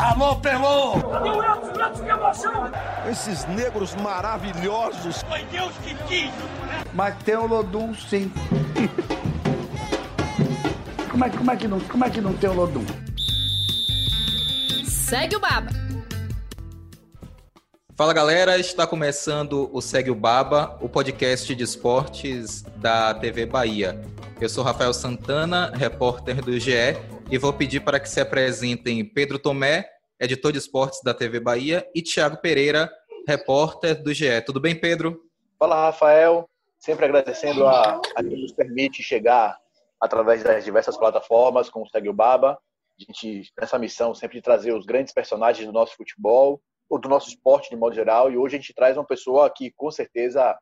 Alô, Pelô! O Edson? Edson, que emoção! Esses negros maravilhosos. Foi Deus que quis! Mas tem o Lodum, sim. como, é, como, é que não, como é que não tem o Lodum? Segue o Baba. Fala galera, está começando o Segue o Baba, o podcast de esportes da TV Bahia. Eu sou Rafael Santana, repórter do GE, e vou pedir para que se apresentem Pedro Tomé, editor de esportes da TV Bahia, e Tiago Pereira, repórter do GE. Tudo bem, Pedro? Fala, Rafael. Sempre agradecendo a, a quem nos permite chegar através das diversas plataformas, como o Segue o Baba. A gente, nessa missão, sempre de trazer os grandes personagens do nosso futebol, ou do nosso esporte de modo geral, e hoje a gente traz uma pessoa que, com certeza,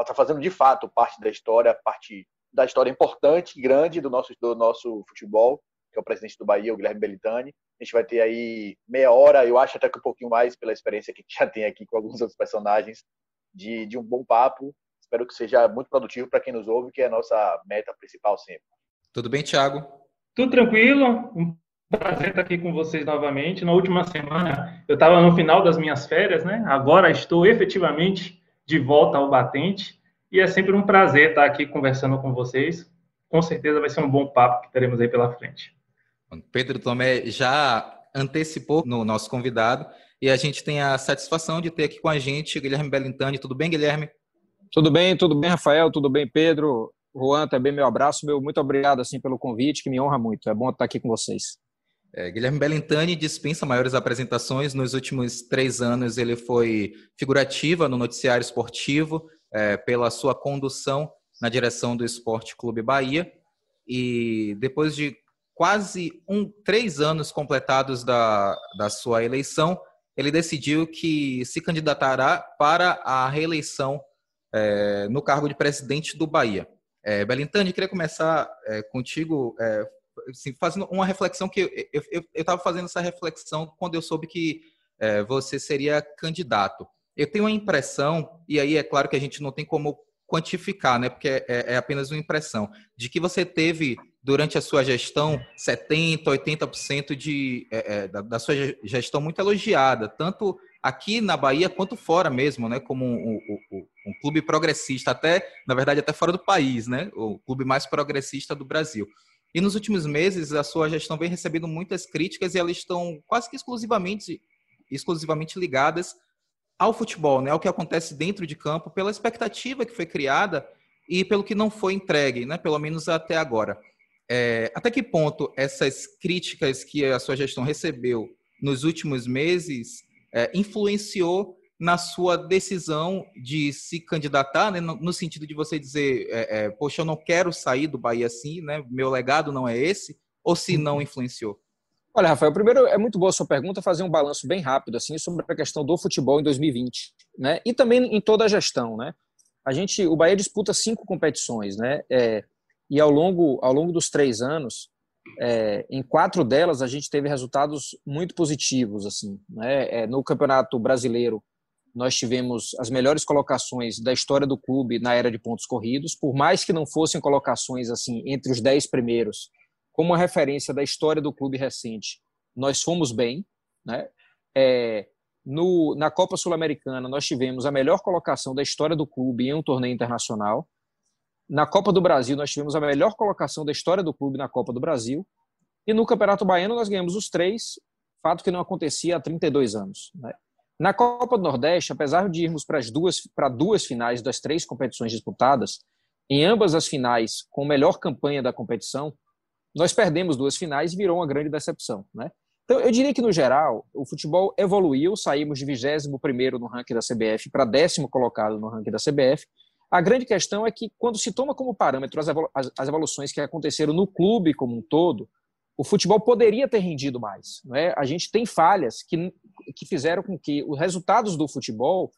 está fazendo de fato parte da história, parte da história importante, grande do nosso, do nosso futebol, que é o presidente do Bahia, o Guilherme Belitani. A gente vai ter aí meia hora, eu acho até que um pouquinho mais, pela experiência que já tem aqui com alguns outros personagens, de, de um bom papo. Espero que seja muito produtivo para quem nos ouve, que é a nossa meta principal sempre. Tudo bem, Thiago? Tudo tranquilo. Um prazer estar aqui com vocês novamente. Na última semana, eu estava no final das minhas férias, né? Agora estou efetivamente de volta ao batente. E é sempre um prazer estar aqui conversando com vocês. Com certeza vai ser um bom papo que teremos aí pela frente. Pedro Tomé já antecipou no nosso convidado e a gente tem a satisfação de ter aqui com a gente Guilherme Belintani. Tudo bem, Guilherme? Tudo bem, tudo bem, Rafael, tudo bem, Pedro. Juan, também meu abraço, meu muito obrigado assim pelo convite, que me honra muito. É bom estar aqui com vocês. É, Guilherme Belintani dispensa maiores apresentações. Nos últimos três anos, ele foi figurativa no noticiário esportivo, é, pela sua condução na direção do Esporte Clube Bahia. E depois de quase um, três anos completados da, da sua eleição, ele decidiu que se candidatará para a reeleição é, no cargo de presidente do Bahia. É, Belintani, queria começar é, contigo é, assim, fazendo uma reflexão que eu estava fazendo essa reflexão quando eu soube que é, você seria candidato. Eu tenho a impressão, e aí é claro que a gente não tem como quantificar, né, porque é, é apenas uma impressão, de que você teve durante a sua gestão 70%, 80% de, é, é, da, da, sua gestão muito elogiada, tanto aqui na Bahia quanto fora mesmo, né, como um, um, um, clube progressista, até, na verdade, até fora do país, né, o clube mais progressista do Brasil. E nos últimos meses, a sua gestão vem recebendo muitas críticas e elas estão quase que exclusivamente, exclusivamente ligadas ao futebol, né, ao que acontece dentro de campo, pela expectativa que foi criada e pelo que não foi entregue, né, pelo menos até agora. É, até que ponto essas críticas que a sua gestão recebeu nos últimos meses é, influenciou na sua decisão de se candidatar, né, no, no, sentido de você dizer, é, é, poxa, eu não quero sair do Bahia assim, né, meu legado não é esse, ou se não influenciou? Olha, Rafael, primeiro é muito boa a sua pergunta, fazer um balanço bem rápido assim sobre a questão do futebol em 2020, né? E também em toda a gestão, né? A gente, o Bahia disputa cinco competições, né? É, e ao longo ao longo dos três anos, é, em quatro delas a gente teve resultados muito positivos, assim, né? É, no Campeonato Brasileiro nós tivemos as melhores colocações da história do clube na era de pontos corridos, por mais que não fossem colocações assim entre os dez primeiros como referência da história do clube recente, nós fomos bem. Né? É, no, na Copa Sul-Americana, nós tivemos a melhor colocação da história do clube em um torneio internacional. Na Copa do Brasil, nós tivemos a melhor colocação da história do clube na Copa do Brasil. E no Campeonato Baiano, nós ganhamos os três, fato que não acontecia há 32 anos. Né? Na Copa do Nordeste, apesar de irmos para as duas, para duas finais das três competições disputadas, em ambas as finais com melhor campanha da competição, nós perdemos duas finais e virou uma grande decepção, né? Então, eu diria que, no geral, o futebol evoluiu, saímos de 21 no ranking da CBF para décimo colocado no ranking da CBF. A grande questão é que, quando se toma como parâmetro as evoluções que aconteceram no clube como um todo, o futebol poderia ter rendido mais. Né? A gente tem falhas que, que fizeram com que os resultados do futebol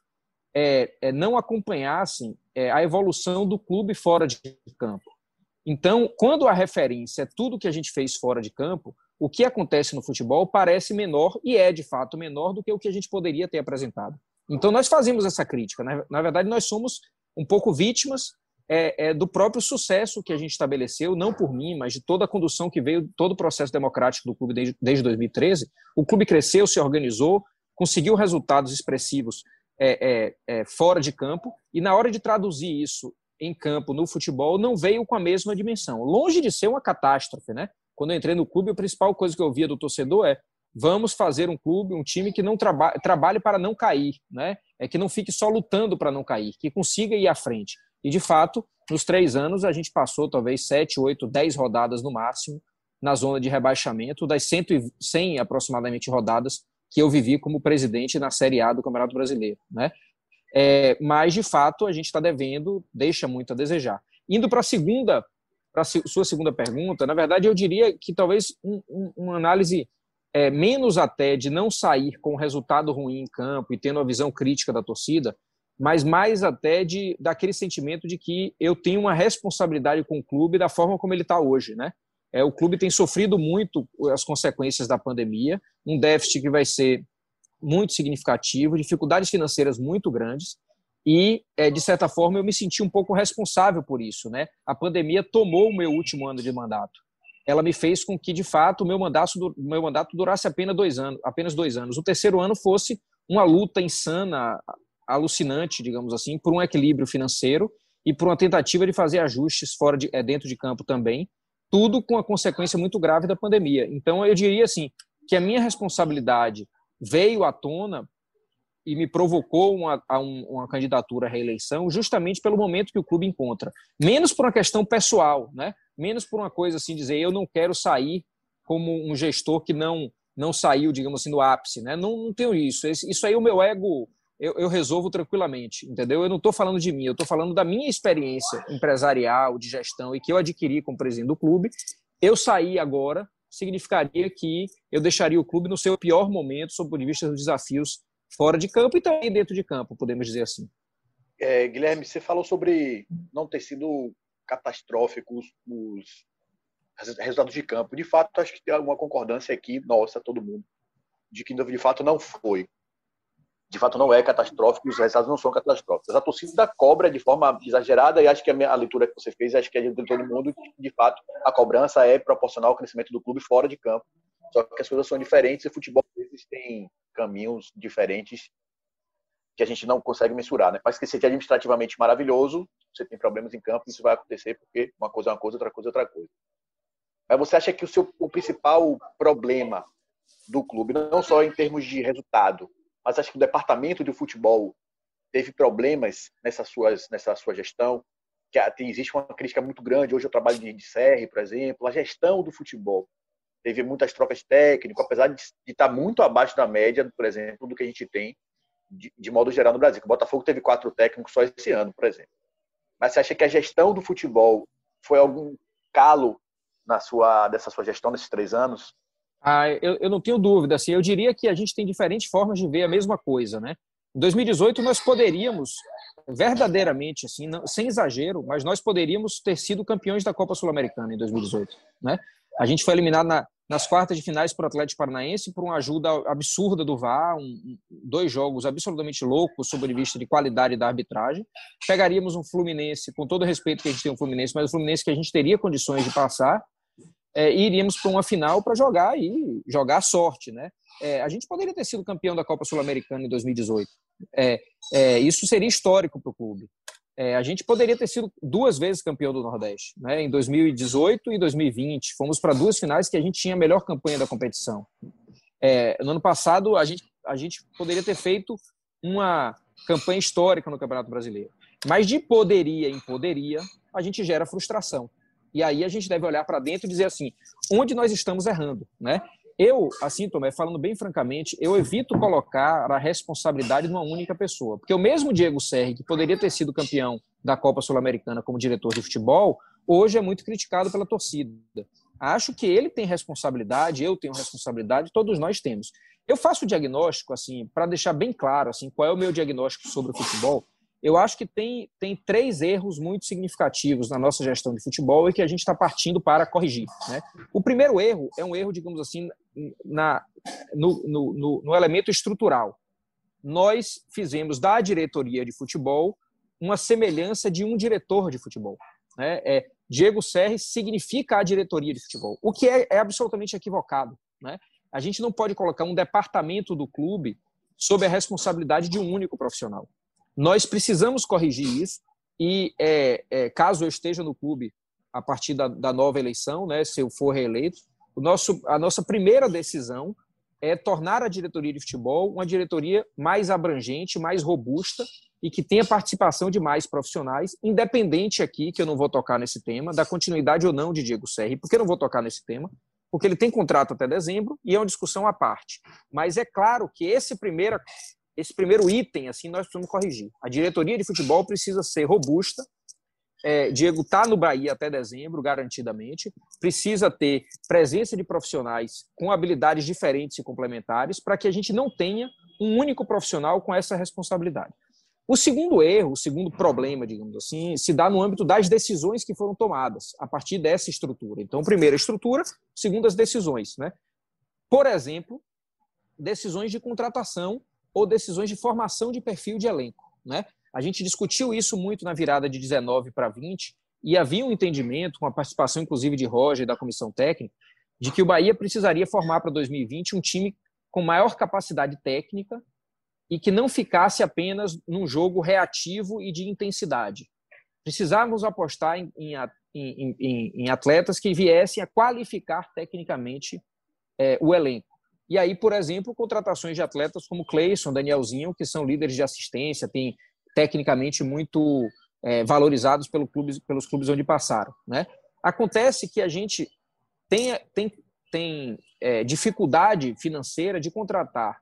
é, é, não acompanhassem é, a evolução do clube fora de campo. Então, quando a referência é tudo que a gente fez fora de campo, o que acontece no futebol parece menor e é de fato menor do que o que a gente poderia ter apresentado. Então, nós fazemos essa crítica. Na verdade, nós somos um pouco vítimas é, é, do próprio sucesso que a gente estabeleceu, não por mim, mas de toda a condução que veio, todo o processo democrático do clube desde, desde 2013. O clube cresceu, se organizou, conseguiu resultados expressivos é, é, é, fora de campo, e na hora de traduzir isso em campo, no futebol, não veio com a mesma dimensão. Longe de ser uma catástrofe, né? Quando eu entrei no clube, a principal coisa que eu via do torcedor é vamos fazer um clube, um time que não traba trabalhe para não cair, né? É que não fique só lutando para não cair, que consiga ir à frente. E de fato, nos três anos a gente passou talvez sete, oito, dez rodadas no máximo na zona de rebaixamento das 100, 100 aproximadamente rodadas que eu vivi como presidente na Série A do Campeonato Brasileiro, né? É, mas de fato a gente está devendo, deixa muito a desejar. Indo para a segunda, para sua segunda pergunta, na verdade eu diria que talvez um, um, uma análise é, menos até de não sair com um resultado ruim em campo e tendo a visão crítica da torcida, mas mais até de daquele sentimento de que eu tenho uma responsabilidade com o clube da forma como ele está hoje, né? É, o clube tem sofrido muito as consequências da pandemia, um déficit que vai ser muito significativo, dificuldades financeiras muito grandes, e, é, de certa forma, eu me senti um pouco responsável por isso. Né? A pandemia tomou o meu último ano de mandato ela me fez com que, de fato, o meu mandato, meu mandato durasse apenas dois anos, apenas dois anos. O terceiro ano fosse uma luta insana, alucinante, digamos assim, por um equilíbrio financeiro e por uma tentativa de fazer ajustes fora de, é, dentro de campo também, tudo com a consequência muito grave da pandemia. Então, eu diria assim que a minha responsabilidade veio à tona e me provocou uma, uma candidatura à reeleição justamente pelo momento que o clube encontra. Menos por uma questão pessoal, né? menos por uma coisa assim, dizer eu não quero sair como um gestor que não não saiu, digamos assim, do ápice, né? Não, não tenho isso. Isso aí o meu ego eu, eu resolvo tranquilamente, entendeu? Eu não estou falando de mim, eu estou falando da minha experiência empresarial, de gestão e que eu adquiri como presidente do clube. Eu sair agora significaria que eu deixaria o clube no seu pior momento, sob o ponto de vista dos desafios fora de campo e também dentro de campo, podemos dizer assim. É, Guilherme, você falou sobre não ter sido catastróficos os resultados de campo. De fato, acho que tem alguma concordância aqui, nossa, todo mundo, de que de fato não foi. De fato, não é catastrófico, os resultados não são catastróficos. A torcida cobra de forma exagerada, e acho que a, minha, a leitura que você fez, acho que é de todo mundo, de fato, a cobrança é proporcional ao crescimento do clube fora de campo. Só que as coisas são diferentes e o futebol, às vezes, tem caminhos diferentes que a gente não consegue mensurar, né? Mas que seja administrativamente maravilhoso, você tem problemas em campo, isso vai acontecer porque uma coisa é uma coisa, outra coisa é outra coisa. Mas você acha que o seu o principal problema do clube, não só em termos de resultado, mas acho que o departamento de futebol teve problemas nessa sua, nessa sua gestão, que existe uma crítica muito grande. Hoje eu trabalho de, de por exemplo, a gestão do futebol. Teve muitas trocas técnicas, apesar de, estar muito abaixo da média, por exemplo, do que a gente tem de, de modo geral no Brasil. O Botafogo teve quatro técnicos só esse ano, por exemplo. Mas você acha que a gestão do futebol foi algum calo na sua dessa sua gestão nesses três anos? Ah, eu, eu não tenho dúvida. Assim, eu diria que a gente tem diferentes formas de ver a mesma coisa, né? Em 2018 nós poderíamos verdadeiramente, assim, não, sem exagero, mas nós poderíamos ter sido campeões da Copa Sul-Americana em 2018, né? A gente foi eliminado na, nas quartas de finais para o Atlético Paranaense por uma ajuda absurda do VAR, um, dois jogos absolutamente loucos sob o vista de qualidade da arbitragem. Pegaríamos um Fluminense, com todo o respeito que a gente tem um Fluminense, mas o Fluminense que a gente teria condições de passar, é, e iríamos para uma final para jogar e jogar a sorte, né? É, a gente poderia ter sido campeão da Copa Sul-Americana em 2018. É, é, isso seria histórico para o clube. É, a gente poderia ter sido duas vezes campeão do Nordeste, né? em 2018 e 2020. Fomos para duas finais que a gente tinha a melhor campanha da competição. É, no ano passado, a gente, a gente poderia ter feito uma campanha histórica no Campeonato Brasileiro. Mas de poderia em poderia, a gente gera frustração. E aí a gente deve olhar para dentro e dizer assim, onde nós estamos errando, né? Eu, assim, Tomé, falando bem francamente, eu evito colocar a responsabilidade numa única pessoa. Porque o mesmo Diego Serri, que poderia ter sido campeão da Copa Sul-Americana como diretor de futebol, hoje é muito criticado pela torcida. Acho que ele tem responsabilidade, eu tenho responsabilidade, todos nós temos. Eu faço o diagnóstico, assim, para deixar bem claro assim, qual é o meu diagnóstico sobre o futebol eu acho que tem, tem três erros muito significativos na nossa gestão de futebol e que a gente está partindo para corrigir. Né? O primeiro erro é um erro, digamos assim, na, no, no, no, no elemento estrutural. Nós fizemos da diretoria de futebol uma semelhança de um diretor de futebol. Né? É, Diego Serri significa a diretoria de futebol, o que é, é absolutamente equivocado. Né? A gente não pode colocar um departamento do clube sob a responsabilidade de um único profissional. Nós precisamos corrigir isso e, é, é, caso eu esteja no clube a partir da, da nova eleição, né, se eu for reeleito, o nosso, a nossa primeira decisão é tornar a diretoria de futebol uma diretoria mais abrangente, mais robusta e que tenha participação de mais profissionais, independente aqui, que eu não vou tocar nesse tema, da continuidade ou não de Diego Serri. Por que eu não vou tocar nesse tema? Porque ele tem contrato até dezembro e é uma discussão à parte. Mas é claro que esse primeiro, esse primeiro item, assim, nós precisamos corrigir. A diretoria de futebol precisa ser robusta, é, Diego está no Bahia até dezembro, garantidamente. Precisa ter presença de profissionais com habilidades diferentes e complementares para que a gente não tenha um único profissional com essa responsabilidade. O segundo erro, o segundo problema, digamos assim, se dá no âmbito das decisões que foram tomadas a partir dessa estrutura. Então, primeiro, a estrutura, segundo, as decisões. Né? Por exemplo, decisões de contratação ou decisões de formação de perfil de elenco. Né? A gente discutiu isso muito na virada de 19 para 20 e havia um entendimento, com a participação inclusive de Roger e da comissão técnica, de que o Bahia precisaria formar para 2020 um time com maior capacidade técnica e que não ficasse apenas num jogo reativo e de intensidade. Precisávamos apostar em, em, em, em atletas que viessem a qualificar tecnicamente é, o elenco. E aí, por exemplo, contratações de atletas como Cleison, Danielzinho, que são líderes de assistência, têm tecnicamente muito é, valorizados pelo clube, pelos clubes onde passaram. Né? Acontece que a gente tem, tem, tem é, dificuldade financeira de contratar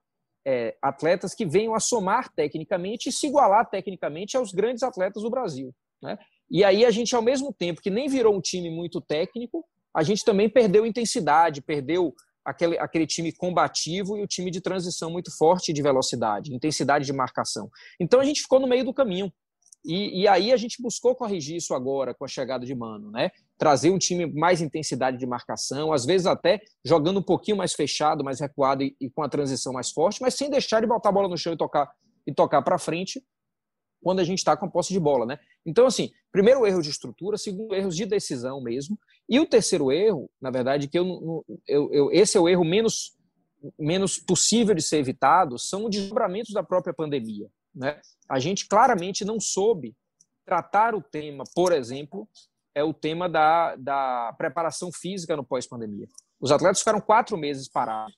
é, atletas que venham a somar tecnicamente e se igualar tecnicamente aos grandes atletas do Brasil. Né? E aí a gente, ao mesmo tempo que nem virou um time muito técnico, a gente também perdeu intensidade, perdeu aquele, aquele time combativo e o time de transição muito forte de velocidade, intensidade de marcação. Então a gente ficou no meio do caminho. E, e, aí a gente buscou corrigir isso agora com a chegada de Mano, né? Trazer um time mais intensidade de marcação, às vezes até jogando um pouquinho mais fechado, mais recuado e, e com a transição mais forte, mas sem deixar de botar a bola no chão e tocar e tocar para frente quando a gente está com a posse de bola, né? Então assim, primeiro erro de estrutura, segundo erros de decisão mesmo, e o terceiro erro, na verdade, que eu, eu, eu esse é o erro menos menos possível de ser evitado, são os desdobramentos da própria pandemia. Né? A gente claramente não soube tratar o tema, por exemplo, é o tema da, da preparação física no pós-pandemia. Os atletas ficaram quatro meses parados.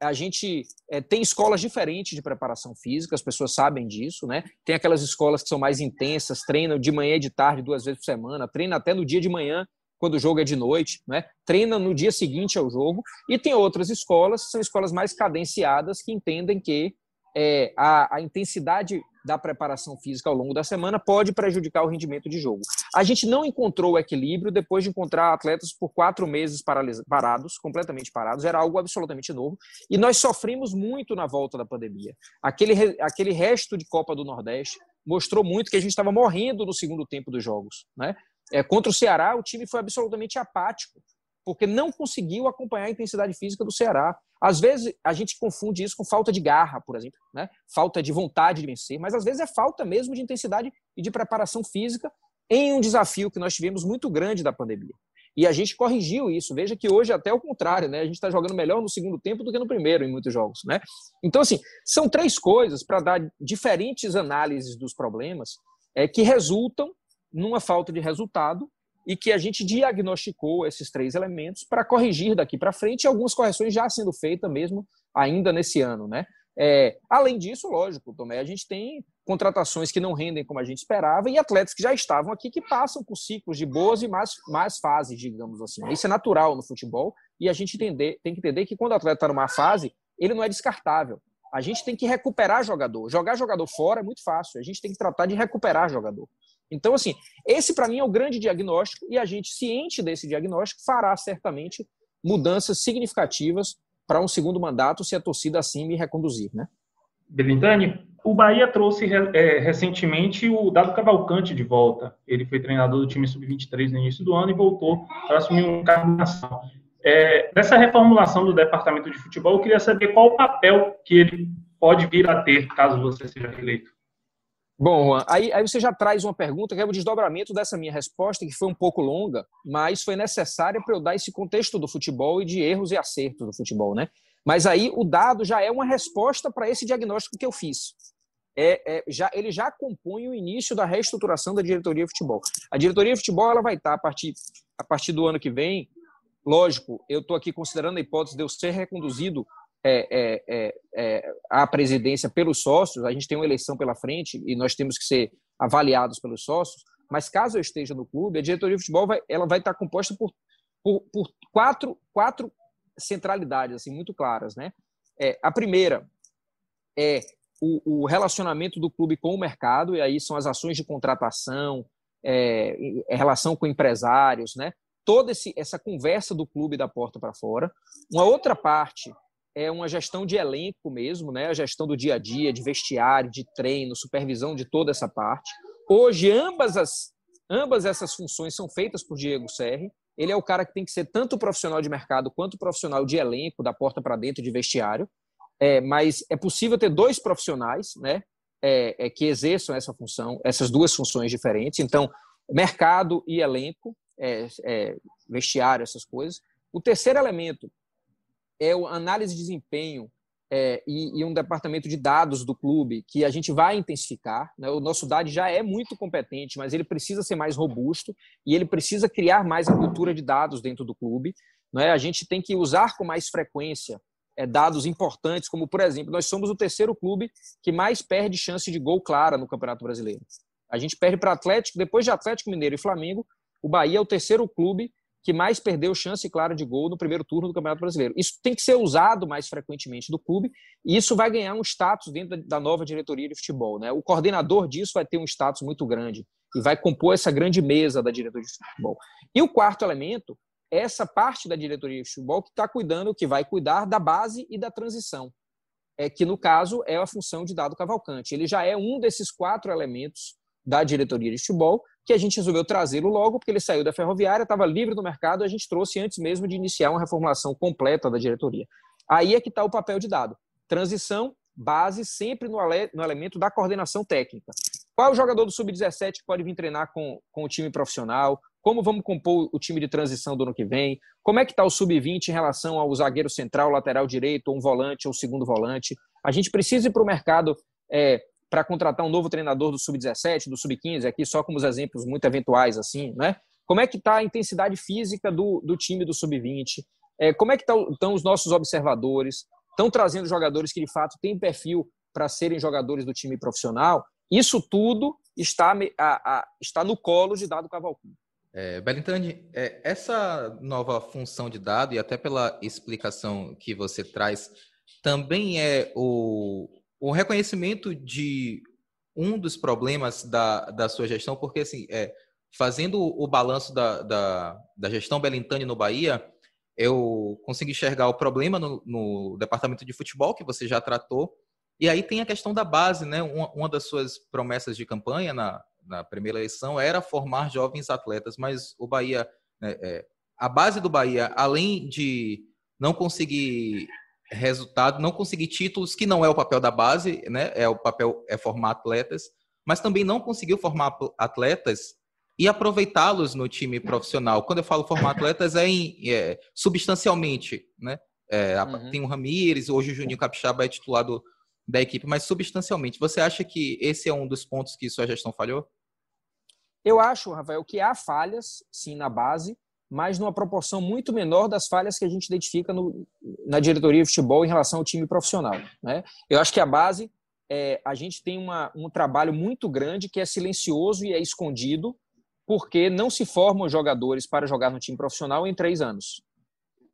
A gente é, tem escolas diferentes de preparação física, as pessoas sabem disso, né? Tem aquelas escolas que são mais intensas, treinam de manhã e de tarde, duas vezes por semana, treina até no dia de manhã quando o jogo é de noite, né? treina no dia seguinte ao jogo, e tem outras escolas, são escolas mais cadenciadas, que entendem que é, a, a, intensidade da preparação física ao longo da semana pode prejudicar o rendimento de jogo. A gente não encontrou o equilíbrio depois de encontrar atletas por quatro meses parados, completamente parados, era algo absolutamente novo, e nós sofrimos muito na volta da pandemia. Aquele, aquele resto de Copa do Nordeste mostrou muito que a gente estava morrendo no segundo tempo dos jogos, né? É, contra o Ceará, o time foi absolutamente apático, porque não conseguiu acompanhar a intensidade física do Ceará. Às vezes a gente confunde isso com falta de garra, por exemplo, né? falta de vontade de vencer, mas às vezes é falta mesmo de intensidade e de preparação física em um desafio que nós tivemos muito grande da pandemia. E a gente corrigiu isso. Veja que hoje até o contrário, né? A gente está jogando melhor no segundo tempo do que no primeiro em muitos jogos, né? Então, assim, são três coisas para dar diferentes análises dos problemas é, que resultam numa falta de resultado e que a gente diagnosticou esses três elementos para corrigir daqui para frente, algumas correções já sendo feitas mesmo ainda nesse ano, né? É, além disso, lógico, Tomé, a gente tem contratações que não rendem como a gente esperava e atletas que já estavam aqui que passam por ciclos de boas e más, más fases, digamos assim. Isso é natural no futebol e a gente entender, tem que entender que quando o atleta está numa fase, ele não é descartável. A gente tem que recuperar jogador. Jogar jogador fora é muito fácil. A gente tem que tratar de recuperar jogador. Então, assim, esse para mim é o grande diagnóstico e a gente, ciente desse diagnóstico, fará certamente mudanças significativas para um segundo mandato se a torcida assim me reconduzir, né? Belintani, o Bahia trouxe é, recentemente o Dado Cavalcante de volta. Ele foi treinador do time sub-23 no início do ano e voltou para assumir um cargo na nação. É, nessa reformulação do departamento de futebol, eu queria saber qual o papel que ele pode vir a ter caso você seja eleito. Bom, Juan, aí, aí você já traz uma pergunta que é o desdobramento dessa minha resposta, que foi um pouco longa, mas foi necessária para eu dar esse contexto do futebol e de erros e acertos do futebol, né? Mas aí o dado já é uma resposta para esse diagnóstico que eu fiz. É, é, já, ele já compõe o início da reestruturação da diretoria de futebol. A diretoria de futebol ela vai estar a partir, a partir do ano que vem. Lógico, eu estou aqui considerando a hipótese de eu ser reconduzido é, é, é, é, a presidência pelos sócios, a gente tem uma eleição pela frente e nós temos que ser avaliados pelos sócios, mas caso eu esteja no clube, a diretoria de futebol vai, ela vai estar composta por, por, por quatro, quatro centralidades assim, muito claras. Né? É, a primeira é o, o, relacionamento do clube com o mercado, e aí são as ações de contratação, é, relação com empresários, né? toda esse, essa conversa do clube da porta para fora. Uma outra parte é uma gestão de elenco mesmo, né? A gestão do dia a dia, de vestiário, de treino, supervisão de toda essa parte. Hoje, ambas, as, ambas essas funções são feitas por Diego Serri. Ele é o cara que tem que ser tanto profissional de mercado quanto profissional de elenco, da porta para dentro, de vestiário. É, mas é possível ter dois profissionais, né? É, é, que exerçam essa função, essas duas funções diferentes. Então, mercado e elenco, é, é, vestiário, essas coisas. O terceiro elemento é a análise de desempenho é, e, e, um departamento de dados do clube que a gente vai intensificar. Né? O nosso DAD já é muito competente, mas ele precisa ser mais robusto e ele precisa criar mais a cultura de dados dentro do clube. Né? A gente tem que usar com mais frequência é, dados importantes, como, por exemplo, nós somos o terceiro clube que mais perde chance de gol clara no Campeonato Brasileiro. A gente perde para Atlético, depois de Atlético Mineiro e Flamengo, o Bahia é o terceiro clube que mais perdeu chance clara de gol no primeiro turno do Campeonato Brasileiro. Isso tem que ser usado mais frequentemente do clube e isso vai ganhar um status dentro da nova diretoria de futebol. Né? O coordenador disso vai ter um status muito grande e vai compor essa grande mesa da diretoria de futebol. E o quarto elemento é essa parte da diretoria de futebol que está cuidando, que vai cuidar da base e da transição, é que no caso é a função de Dado Cavalcante. Ele já é um desses quatro elementos da diretoria de futebol que a gente resolveu trazê-lo logo, porque ele saiu da ferroviária, estava livre do mercado, a gente trouxe antes mesmo de iniciar uma reformulação completa da diretoria. Aí é que está o papel de dado. Transição, base, sempre no, no elemento da coordenação técnica. Qual é o jogador do Sub-17 que pode vir treinar com, com o time profissional? Como vamos compor o time de transição do ano que vem? Como é que está o Sub-20 em relação ao zagueiro central, lateral direito, ou um volante, ou um segundo volante? A gente precisa ir para o mercado é, para contratar um novo treinador do sub-17, do sub-15, aqui só como os exemplos muito eventuais assim, né? Como é que está a intensidade física do, do time do sub-20? É, como é que tá estão os nossos observadores? Estão trazendo jogadores que de fato têm perfil para serem jogadores do time profissional? Isso tudo está, a, a, está no colo de Dado Cavalcante. É, Belintani, é, essa nova função de dado, e até pela explicação que você traz, também é o, o reconhecimento de um dos problemas da, da sua gestão, porque assim, é, fazendo o balanço da, da, da gestão Belintani no Bahia, eu consegui enxergar o problema no, no, departamento de futebol, que você já tratou, e aí tem a questão da base, né? Uma, uma das suas promessas de campanha na, na primeira eleição era formar jovens atletas, mas o Bahia, né, é, a base do Bahia, além de não conseguir resultado, não conseguir títulos, que não é o papel da base, né? É o papel é formar atletas, mas também não conseguiu formar atletas e aproveitá-los no time profissional. Quando eu falo formar atletas é, em, é substancialmente, né? É, uhum. Tem o Ramires, hoje o Juninho Capixaba é titular do, da equipe, mas substancialmente. Você acha que esse é um dos pontos que sua gestão falhou? Eu acho, Rafael, que há falhas, sim, na base, mas numa proporção muito menor das falhas que a gente identifica no, na diretoria de futebol em relação ao time profissional. Né? Eu acho que a base, é, a gente tem uma, um trabalho muito grande que é silencioso e é escondido, porque não se formam jogadores para jogar no time profissional em três anos.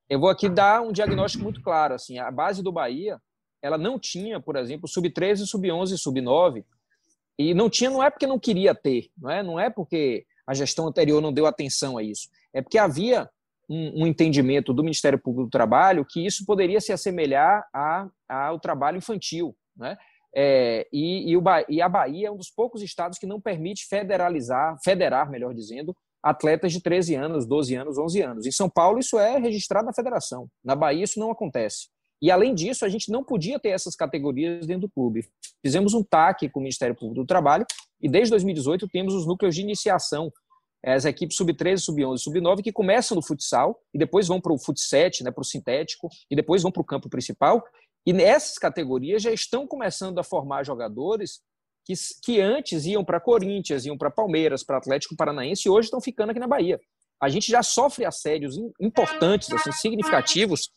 Eu vou aqui dar um diagnóstico muito claro. Assim, a base do Bahia, ela não tinha, por exemplo, sub-13, sub-11, sub-9, e não tinha, não é porque não queria ter, não é, não é porque a gestão anterior não deu atenção a isso é porque havia um, um, entendimento do Ministério Público do Trabalho que isso poderia se assemelhar a, ao trabalho infantil. Né? É, e, e, o, e, a Bahia é um dos poucos estados que não permite federalizar, federar, melhor dizendo, atletas de 13 anos, 12 anos, 11 anos. Em São Paulo, isso é registrado na federação. Na Bahia, isso não acontece. E, além disso, a gente não podia ter essas categorias dentro do clube. Fizemos um TAC com o Ministério Público do Trabalho e, desde 2018, temos os núcleos de iniciação, as equipes sub-13, sub-11, sub-9, que começam no futsal e depois vão para o fut-7, né, para o sintético, e depois vão para o campo principal. E nessas categorias já estão começando a formar jogadores que, que antes iam para Corinthians, iam para Palmeiras, para Atlético Paranaense e hoje estão ficando aqui na Bahia. A gente já sofre assédios importantes, assim, significativos,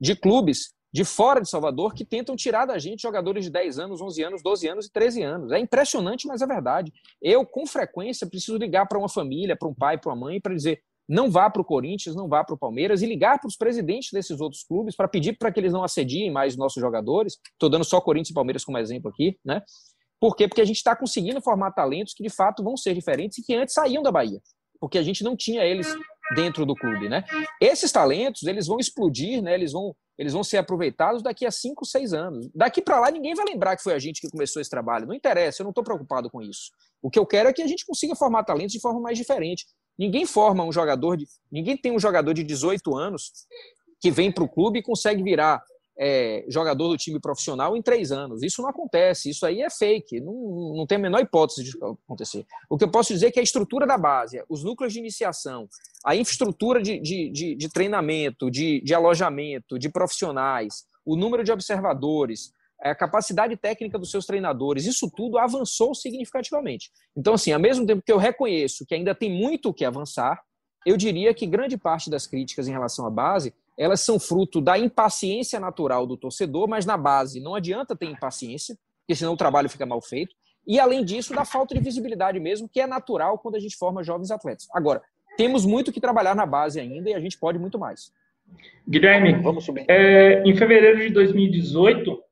de clubes de fora de Salvador que tentam tirar da gente jogadores de 10 anos, 11 anos, 12 anos e 13 anos. É impressionante, mas é verdade. Eu, com frequência, preciso ligar para uma família, para um pai, para uma mãe, para dizer não vá para o Corinthians, não vá para o Palmeiras e ligar para os presidentes desses outros clubes para pedir para que eles não assediem mais nossos jogadores. Estou dando só Corinthians e Palmeiras como exemplo aqui, né? Por quê? Porque a gente está conseguindo formar talentos que de fato vão ser diferentes e que antes saíam da Bahia, porque a gente não tinha eles dentro do clube, né? Esses talentos, eles vão explodir, né? Eles vão, eles vão ser aproveitados daqui a cinco, seis anos. Daqui para lá, ninguém vai lembrar que foi a gente que começou esse trabalho. Não interessa, eu não estou preocupado com isso. O que eu quero é que a gente consiga formar talentos de forma mais diferente. Ninguém forma um jogador de, ninguém tem um jogador de 18 anos que vem para o clube e consegue virar é, jogador do time profissional em três anos. Isso não acontece, isso aí é fake, não, não tem a menor hipótese de acontecer. O que eu posso dizer é que a estrutura da base, os núcleos de iniciação, a infraestrutura de, de, de, de treinamento, de, de alojamento, de profissionais, o número de observadores, a capacidade técnica dos seus treinadores, isso tudo avançou significativamente. Então, assim, ao mesmo tempo que eu reconheço que ainda tem muito o que avançar, eu diria que grande parte das críticas em relação à base elas são fruto da impaciência natural do torcedor, mas na base não adianta ter impaciência, porque senão o trabalho fica mal feito. E, além disso, da falta de visibilidade mesmo, que é natural quando a gente forma jovens atletas. Agora, temos muito que trabalhar na base ainda e a gente pode muito mais. Guilherme, Vamos subir. É, em fevereiro de 2018,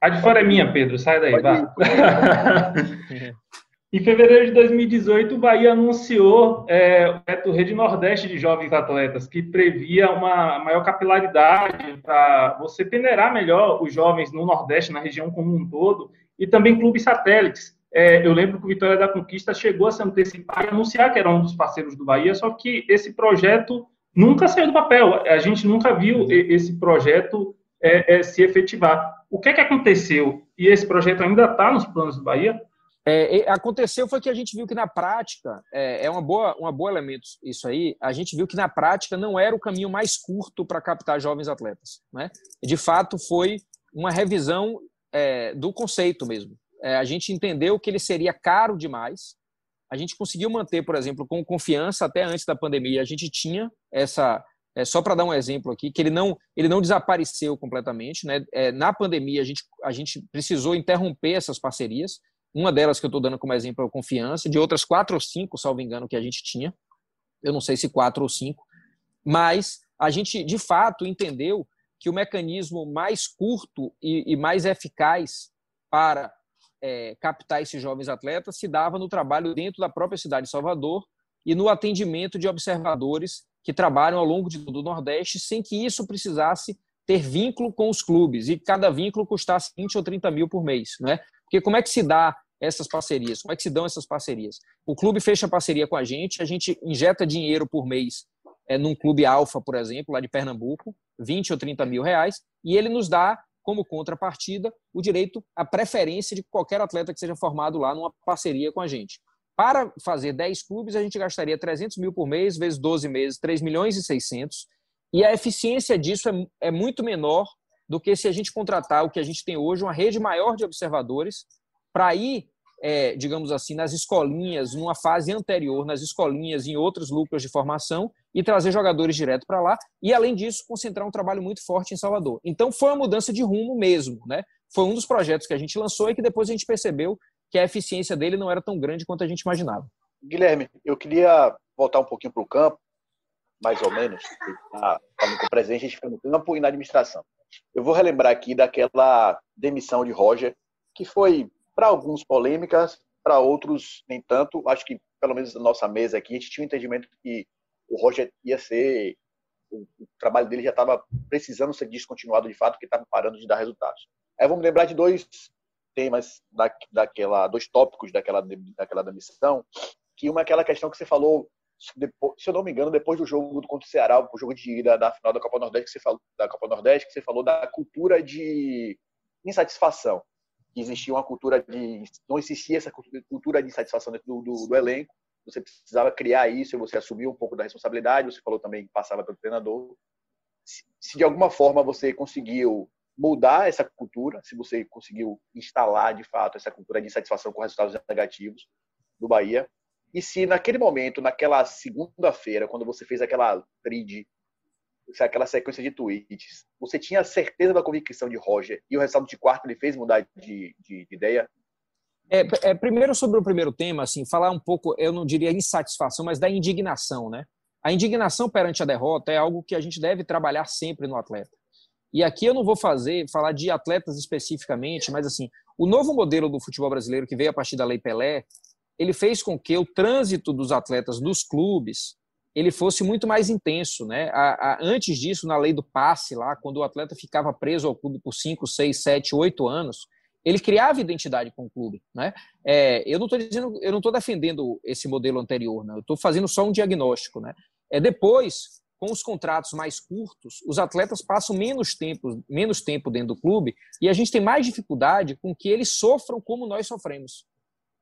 a de fora é minha, Pedro, sai daí, vá. Em fevereiro de 2018, o Bahia anunciou é, o Reto Rede Nordeste de Jovens Atletas, que previa uma maior capilaridade para você peneirar melhor os jovens no Nordeste, na região como um todo, e também clubes satélites. É, eu lembro que o Vitória da Conquista chegou a se antecipar e anunciar que era um dos parceiros do Bahia, só que esse projeto nunca saiu do papel. A gente nunca viu esse projeto é, é, se efetivar. O que é que aconteceu? E esse projeto ainda está nos planos do Bahia? É, aconteceu foi que a gente viu que na prática é, é uma boa uma boa elemento isso aí. A gente viu que na prática não era o caminho mais curto para captar jovens atletas, né? De fato foi uma revisão é, do conceito mesmo. É, a gente entendeu que ele seria caro demais. A gente conseguiu manter, por exemplo, com confiança até antes da pandemia. A gente tinha essa é, só para dar um exemplo aqui, que ele não, ele não desapareceu completamente. Né? É, na pandemia, a gente, a gente precisou interromper essas parcerias. Uma delas que eu estou dando como exemplo é o Confiança, de outras quatro ou cinco, salvo engano, que a gente tinha. Eu não sei se quatro ou cinco. Mas a gente, de fato, entendeu que o mecanismo mais curto e, e mais eficaz para é, captar esses jovens atletas se dava no trabalho dentro da própria cidade de Salvador e no atendimento de observadores que trabalham ao longo de todo o Nordeste, sem que isso precisasse ter vínculo com os clubes e cada vínculo custasse 20 ou 30 mil por mês. Né? Porque como é que se dá essas parcerias? Como é que se dão essas parcerias? O clube fecha parceria com a gente, a gente injeta dinheiro por mês é, num clube alfa, por exemplo, lá de Pernambuco, 20 ou 30 mil reais, e ele nos dá, como contrapartida, o direito à preferência de qualquer atleta que seja formado lá numa parceria com a gente. Para fazer 10 clubes, a gente gastaria 300 mil por mês, vezes 12 meses, 3 milhões e 600, e a eficiência disso é, é muito menor do que se a gente contratar o que a gente tem hoje, uma rede maior de observadores, para ir, é, digamos assim, nas escolinhas, numa fase anterior, nas escolinhas, em outros núcleos de formação, e trazer jogadores direto para lá, e além disso, concentrar um trabalho muito forte em Salvador. Então, foi uma mudança de rumo mesmo, né? Foi um dos projetos que a gente lançou e que depois a gente percebeu que a eficiência dele não era tão grande quanto a gente imaginava. Guilherme, eu queria voltar um pouquinho para o campo, mais ou menos, tá falando com o presidente, a gente fica no campo e na administração. Eu vou relembrar aqui daquela demissão de Roger, que foi para alguns polêmicas, para outros nem tanto. Acho que, pelo menos na nossa mesa aqui, a gente tinha um entendimento que o Roger ia ser. O, o trabalho dele já estava precisando ser descontinuado de fato, que estava parando de dar resultados. Aí vamos lembrar de dois temas da, daquela, dois tópicos daquela, daquela demissão, que uma é aquela questão que você falou depois, se eu não me engano, depois do jogo contra o Ceará, o jogo de ida da final da Copa Nordeste que você falou, da Copa Nordeste, que você falou da cultura de insatisfação. Que existia uma cultura de. Não existia essa cultura de insatisfação dentro do, do, do elenco. Você precisava criar isso você assumiu um pouco da responsabilidade. Você falou também que passava pelo treinador. Se, se de alguma forma você conseguiu mudar essa cultura, se você conseguiu instalar de fato essa cultura de insatisfação com resultados negativos do Bahia, e se naquele momento, naquela segunda-feira, quando você fez aquela trid, aquela sequência de tweets, você tinha certeza da convicção de Roger e o resultado de quarto ele fez mudar de, de, de ideia? É, é, primeiro sobre o primeiro tema, assim, falar um pouco, eu não diria insatisfação, mas da indignação, né? A indignação perante a derrota é algo que a gente deve trabalhar sempre no atleta. E aqui eu não vou fazer, falar de atletas especificamente, mas assim, o novo modelo do futebol brasileiro que veio a partir da Lei Pelé, ele fez com que o trânsito dos atletas dos clubes ele fosse muito mais intenso, né? A, a, antes disso, na lei do passe lá, quando o atleta ficava preso ao clube por 5, 6, 7, 8 anos, ele criava identidade com o clube, né? É, eu não estou dizendo, eu não estou defendendo esse modelo anterior, né? Eu estou fazendo só um diagnóstico, né? É depois, com os contratos mais curtos, os atletas passam menos tempo, menos tempo dentro do clube e a gente tem mais dificuldade com que eles sofram como nós sofremos.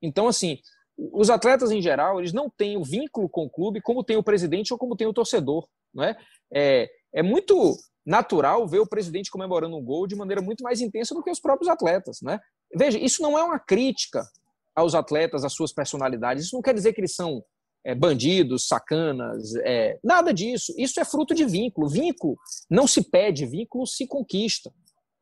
Então, assim, os atletas em geral, eles não têm o vínculo com o clube como tem o presidente ou como tem o torcedor, não é? É, é muito natural ver o presidente comemorando um gol de maneira muito mais intensa do que os próprios atletas, né? Veja, isso não é uma crítica aos atletas, às suas personalidades. Isso não quer dizer que eles são é, bandidos, sacanas, é, nada disso. Isso é fruto de vínculo. Vínculo não se pede, vínculo se conquista.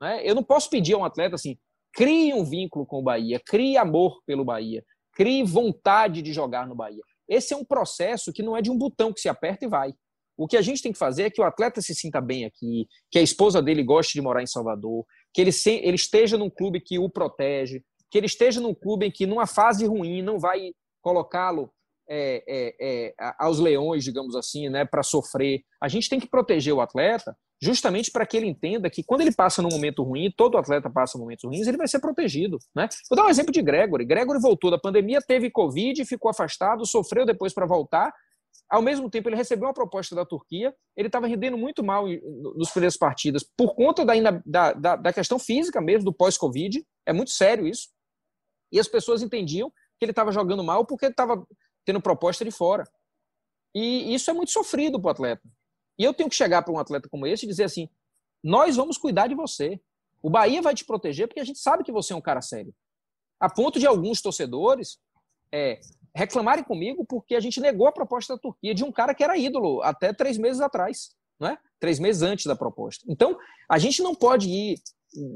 Né? Eu não posso pedir a um atleta assim, crie um vínculo com o Bahia, crie amor pelo Bahia, crie vontade de jogar no Bahia. Esse é um processo que não é de um botão que se aperta e vai. O que a gente tem que fazer é que o atleta se sinta bem aqui, que a esposa dele goste de morar em Salvador, que ele, se, ele esteja num clube que o protege, que ele esteja num clube em que, numa fase ruim, não vai colocá-lo é, é, é, aos leões, digamos assim, né, para sofrer. A gente tem que proteger o atleta justamente para que ele entenda que quando ele passa num momento ruim, todo atleta passa momentos ruins, ele vai ser protegido. Né? Vou dar um exemplo de Gregory. Gregory voltou da pandemia, teve Covid, ficou afastado, sofreu depois para voltar. Ao mesmo tempo, ele recebeu uma proposta da Turquia, ele estava rendendo muito mal nos primeiros partidas por conta da, da, da, da questão física mesmo, do pós-Covid. É muito sério isso. E as pessoas entendiam que ele estava jogando mal porque estava tendo proposta de fora. E isso é muito sofrido para o atleta. E eu tenho que chegar para um atleta como esse e dizer assim: nós vamos cuidar de você. O Bahia vai te proteger porque a gente sabe que você é um cara sério. A ponto de alguns torcedores é, reclamarem comigo porque a gente negou a proposta da Turquia de um cara que era ídolo até três meses atrás, não é? Três meses antes da proposta. Então, a gente não pode ir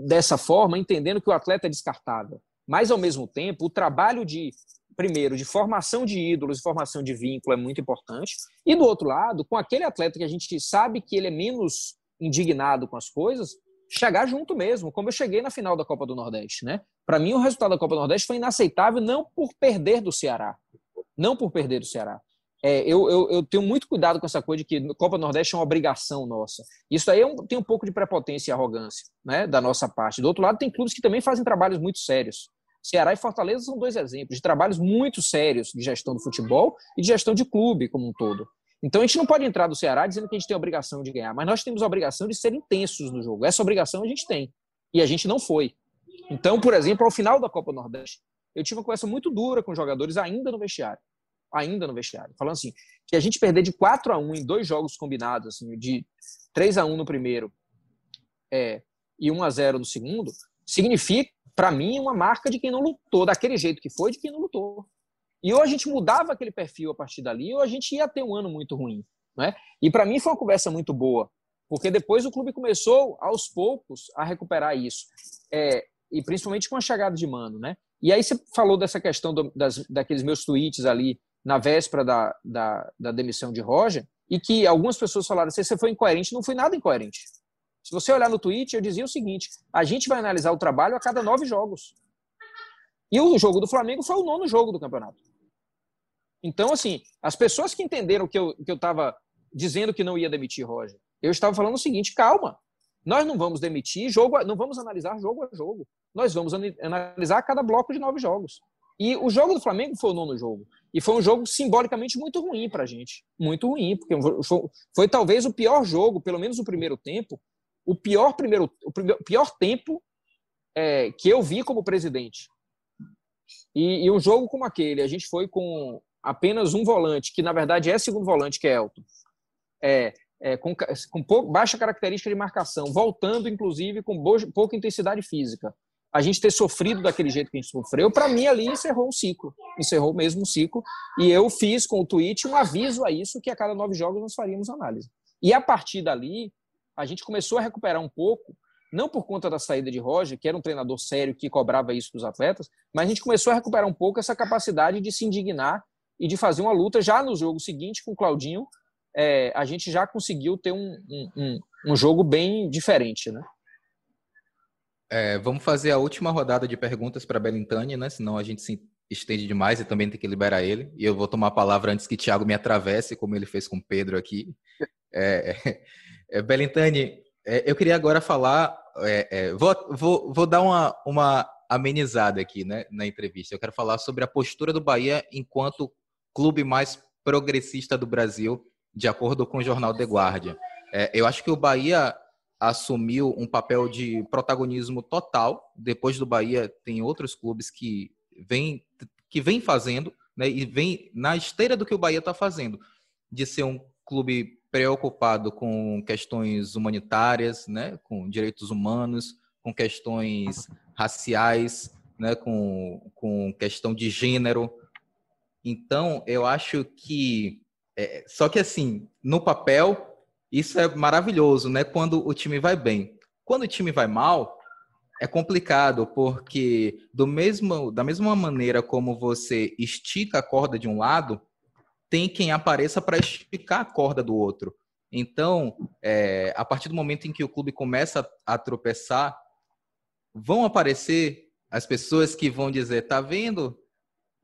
dessa forma, entendendo que o atleta é descartável. Mas, ao mesmo tempo, o trabalho de primeiro, de formação de ídolos, formação de vínculo é muito importante. E do outro lado, com aquele atleta que a gente sabe que ele é menos indignado com as coisas, chegar junto mesmo, como eu cheguei na final da Copa do Nordeste, né? Para mim o resultado da Copa do Nordeste foi inaceitável não por perder do Ceará, não por perder do Ceará. É, eu, eu, eu, tenho muito cuidado com essa coisa de que Copa do Nordeste é uma obrigação nossa. Isso aí é um, tem um pouco de prepotência e arrogância né, da nossa parte. Do outro lado, tem clubes que também fazem trabalhos muito sérios. Ceará e Fortaleza são dois exemplos de trabalhos muito sérios de gestão do futebol e de gestão de clube como um todo. Então a gente não pode entrar do Ceará dizendo que a gente tem a obrigação de ganhar, mas nós temos a obrigação de ser intensos no jogo. Essa obrigação a gente tem. E a gente não foi. Então, por exemplo, ao final da Copa Nordeste, eu tive uma conversa muito dura com os jogadores ainda no vestiário. Ainda no vestiário. Falando assim, que a gente perder de 4 a 1 em dois jogos combinados, assim, de 3 a 1 no primeiro é, e 1 a 0 no segundo, significa para mim, uma marca de quem não lutou, daquele jeito que foi, de quem não lutou. E ou a gente mudava aquele perfil a partir dali, ou a gente ia ter um ano muito ruim. Né? E para mim foi uma conversa muito boa, porque depois o clube começou, aos poucos, a recuperar isso. É, e principalmente com a chegada de Mano. Né? E aí você falou dessa questão do, das, daqueles meus tweets ali na véspera da, da, da demissão de Roger, e que algumas pessoas falaram assim, você foi incoerente. Não fui nada incoerente. Se você olhar no tweet, eu dizia o seguinte: a gente vai analisar o trabalho a cada nove jogos. E o jogo do Flamengo foi o nono jogo do campeonato. Então, assim, as pessoas que entenderam que eu estava dizendo que não ia demitir Roger, eu estava falando o seguinte: calma, nós não vamos demitir jogo, não vamos analisar jogo a jogo. Nós vamos analisar cada bloco de nove jogos. E o jogo do Flamengo foi o nono jogo. E foi um jogo simbolicamente muito ruim para a gente. Muito ruim, porque foi, foi, talvez o pior jogo, pelo menos o primeiro tempo, o pior primeiro, o pior tempo é, que eu vi como presidente. E, e, um jogo como aquele, a gente foi com apenas um volante, que na verdade é segundo volante, que é Elton. É, é com, com baixa característica de marcação, voltando inclusive com pouca intensidade física a gente ter sofrido daquele jeito que a gente sofreu, para mim ali encerrou um ciclo, encerrou mesmo um ciclo. E eu fiz com o tweet um aviso a isso que a cada nove jogos nós faríamos análise. E a partir dali, a gente começou a recuperar um pouco, não por conta da saída de Roger, que era um treinador sério que cobrava isso dos atletas, mas a gente começou a recuperar um pouco essa capacidade de se indignar e de fazer uma luta já no jogo seguinte com o Claudinho. É, a gente já conseguiu ter um, um, um, um jogo bem diferente, né? É, vamos fazer a última rodada de perguntas para Belintani, né? Senão a gente se estende demais e também tem que liberar ele. E eu vou tomar a palavra antes que Thiago me atravesse, como ele fez com Pedro aqui. É, é, Belintani, é, eu queria agora falar. É, é, vou, vou, vou dar uma, uma amenizada aqui né, na entrevista. Eu quero falar sobre a postura do Bahia enquanto clube mais progressista do Brasil, de acordo com o jornal The Guardian. eu acho que o Bahia assumiu um papel de protagonismo total. Depois do Bahia, tem outros clubes que vêm que vem fazendo, né, e vem na esteira do que o Bahia está fazendo, de ser um clube preocupado com questões humanitárias, né, com direitos humanos, com questões raciais, né, com, com questão de gênero. Então, eu acho que. É, só que, assim, no papel, isso é maravilhoso, né? Quando o time vai bem. Quando o time vai mal, é complicado, porque do mesmo, da mesma maneira como você estica a corda de um lado, tem quem apareça para esticar a corda do outro. Então, é, a partir do momento em que o clube começa a, a tropeçar, vão aparecer as pessoas que vão dizer: tá vendo?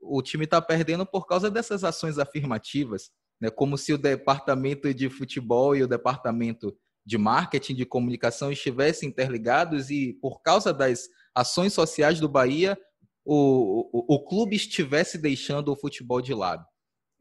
O time está perdendo por causa dessas ações afirmativas né? como se o departamento de futebol e o departamento de marketing, de comunicação estivessem interligados e, por causa das ações sociais do Bahia, o, o, o clube estivesse deixando o futebol de lado.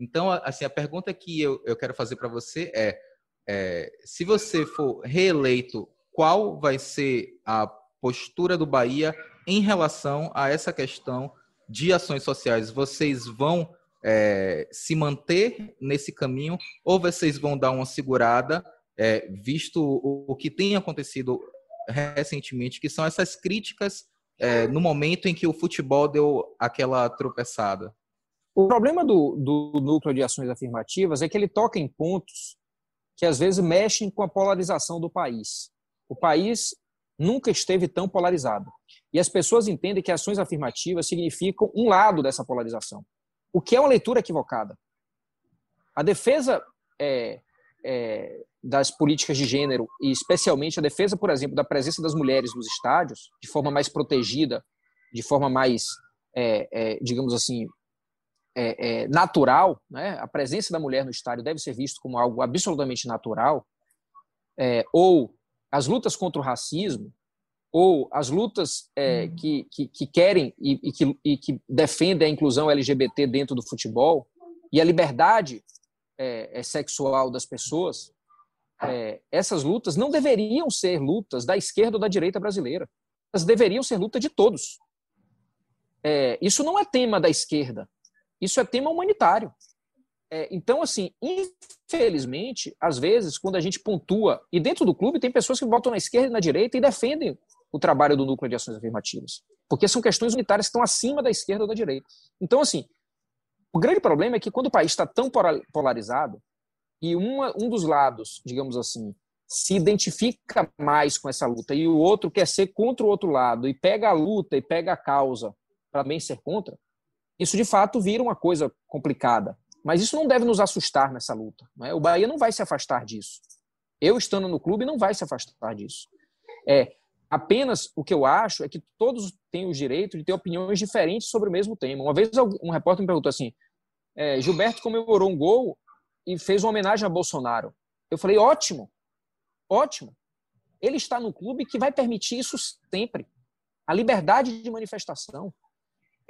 Então, assim, a pergunta que eu, eu quero fazer para você é, é, se você for reeleito, qual vai ser a postura do Bahia em relação a essa questão de ações sociais? Vocês vão é, se manter nesse caminho ou vocês vão dar uma segurada, é, visto o, o, que tem acontecido recentemente, que são essas críticas é, no momento em que o futebol deu aquela tropeçada? O problema do, do núcleo de ações afirmativas é que ele toca em pontos que às vezes mexem com a polarização do país. O país nunca esteve tão polarizado. E as pessoas entendem que ações afirmativas significam um lado dessa polarização o que é uma leitura equivocada. A defesa é, é, das políticas de gênero, e especialmente a defesa, por exemplo, da presença das mulheres nos estádios, de forma mais protegida, de forma mais, é, é digamos assim, é, é, natural, né? a presença da mulher no estádio deve ser visto como algo absolutamente natural, ou as lutas contra o racismo, ou as lutas é, uhum. que, que, que, querem e, e, que, e, que, defendem a inclusão LGBT dentro do futebol e a liberdade é, é sexual das pessoas, é, essas lutas não deveriam ser lutas da esquerda ou da direita brasileira. Elas deveriam ser luta de todos. É, isso não é tema da esquerda. Isso é tema humanitário. É, então, assim, infelizmente, às vezes, quando a gente pontua, e dentro do clube tem pessoas que votam na esquerda e na direita e defendem o trabalho do núcleo de ações afirmativas. Porque são questões unitárias que estão acima da esquerda ou da direita. Então, assim, o grande problema é que quando o país está tão polarizado e uma, um dos lados, digamos assim, se identifica mais com essa luta e o outro quer ser contra o outro lado e pega a luta e pega a causa para também ser contra, isso de fato vira uma coisa complicada. Mas isso não deve nos assustar nessa luta. Né? O Bahia não vai se afastar disso. Eu estando no clube não vai se afastar disso. É, Apenas o que eu acho é que todos têm o direito de ter opiniões diferentes sobre o mesmo tema. Uma vez um repórter me perguntou assim: é, Gilberto comemorou um gol e fez uma homenagem a Bolsonaro. Eu falei: ótimo, ótimo. Ele está no clube que vai permitir isso sempre. A liberdade de manifestação.